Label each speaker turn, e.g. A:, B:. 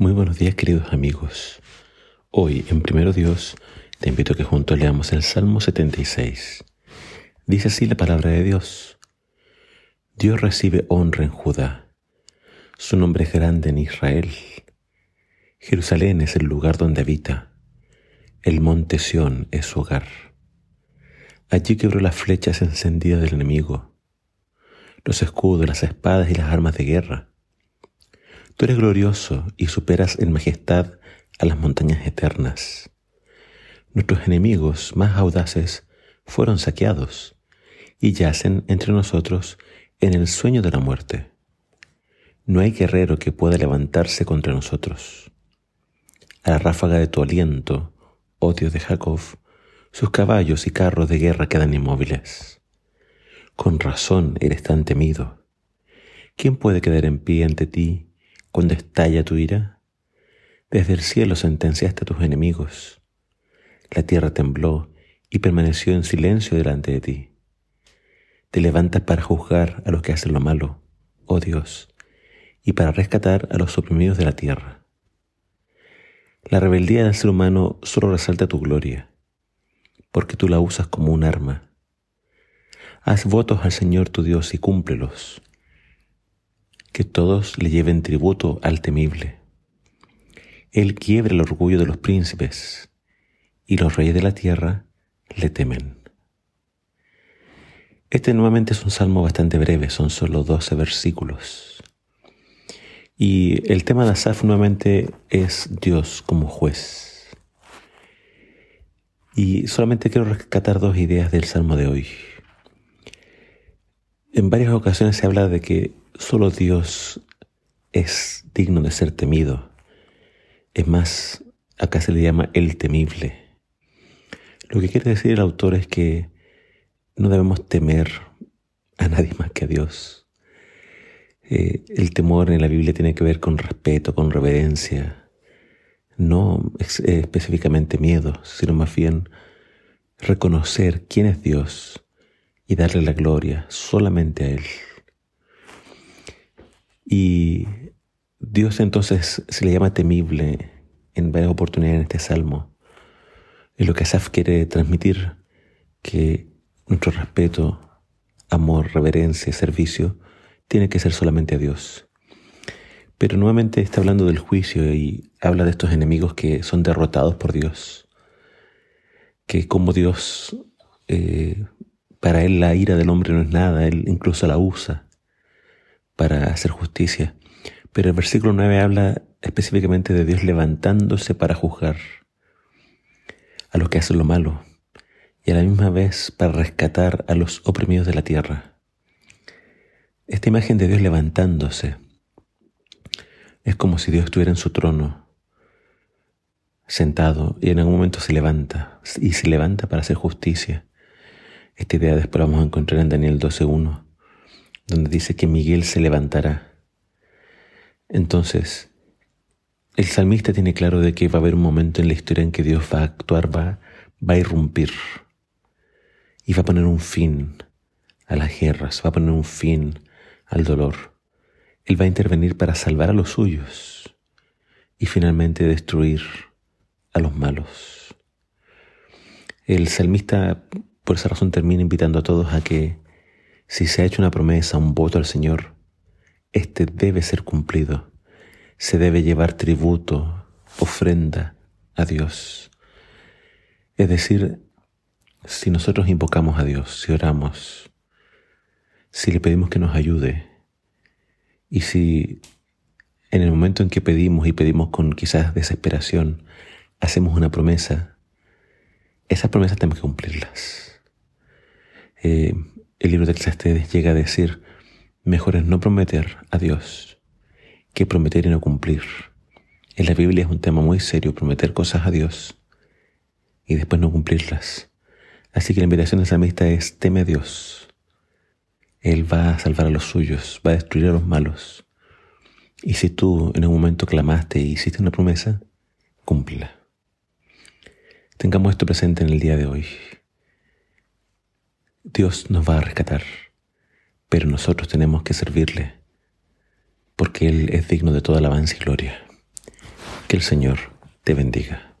A: Muy buenos días queridos amigos. Hoy en Primero Dios te invito a que juntos leamos el Salmo 76. Dice así la palabra de Dios. Dios recibe honra en Judá. Su nombre es grande en Israel. Jerusalén es el lugar donde habita. El monte Sión es su hogar. Allí quebró las flechas encendidas del enemigo, los escudos, las espadas y las armas de guerra Tú eres glorioso y superas en majestad a las montañas eternas. Nuestros enemigos más audaces fueron saqueados y yacen entre nosotros en el sueño de la muerte. No hay guerrero que pueda levantarse contra nosotros. A la ráfaga de tu aliento, oh de Jacob, sus caballos y carros de guerra quedan inmóviles. Con razón eres tan temido. ¿Quién puede quedar en pie ante ti cuando estalla tu ira? Desde el cielo sentenciaste a tus enemigos. La tierra tembló y permaneció en silencio delante de ti. Te levantas para juzgar a los que hacen lo malo, oh Dios, y para rescatar a los oprimidos de la tierra. La rebeldía del ser humano solo resalta tu gloria, porque tú la usas como un arma. Haz votos al Señor tu Dios y cúmplelos que todos le lleven tributo al temible. Él quiebra el orgullo de los príncipes, y los reyes de la tierra le temen. Este nuevamente es un salmo bastante breve, son solo 12 versículos. Y el tema de Asaf nuevamente es Dios como juez. Y solamente quiero rescatar dos ideas del salmo de hoy. En varias ocasiones se habla de que Solo Dios es digno de ser temido. Es más, acá se le llama el temible. Lo que quiere decir el autor es que no debemos temer a nadie más que a Dios. Eh, el temor en la Biblia tiene que ver con respeto, con reverencia, no específicamente miedo, sino más bien reconocer quién es Dios y darle la gloria solamente a Él. Y Dios entonces se le llama temible en varias oportunidades en este salmo. Es lo que Asaf quiere transmitir, que nuestro respeto, amor, reverencia, servicio, tiene que ser solamente a Dios. Pero nuevamente está hablando del juicio y habla de estos enemigos que son derrotados por Dios. Que como Dios, eh, para Él la ira del hombre no es nada, Él incluso la usa para hacer justicia. Pero el versículo 9 habla específicamente de Dios levantándose para juzgar a los que hacen lo malo y a la misma vez para rescatar a los oprimidos de la tierra. Esta imagen de Dios levantándose es como si Dios estuviera en su trono, sentado, y en algún momento se levanta, y se levanta para hacer justicia. Esta idea después vamos a encontrar en Daniel 12.1 donde dice que Miguel se levantará. Entonces, el salmista tiene claro de que va a haber un momento en la historia en que Dios va a actuar, va, va a irrumpir y va a poner un fin a las guerras, va a poner un fin al dolor. Él va a intervenir para salvar a los suyos y finalmente destruir a los malos. El salmista por esa razón termina invitando a todos a que si se ha hecho una promesa, un voto al Señor, este debe ser cumplido. Se debe llevar tributo, ofrenda a Dios. Es decir, si nosotros invocamos a Dios, si oramos, si le pedimos que nos ayude, y si en el momento en que pedimos y pedimos con quizás desesperación, hacemos una promesa, esas promesas tenemos que cumplirlas. Eh, el libro de Eclesiastes llega a decir, mejor es no prometer a Dios que prometer y no cumplir. En la Biblia es un tema muy serio prometer cosas a Dios y después no cumplirlas. Así que la invitación de esa amistad es teme a Dios. Él va a salvar a los suyos, va a destruir a los malos. Y si tú en un momento clamaste y hiciste una promesa, cúmplila. Tengamos esto presente en el día de hoy. Dios nos va a rescatar, pero nosotros tenemos que servirle, porque Él es digno de toda alabanza y gloria. Que el Señor te bendiga.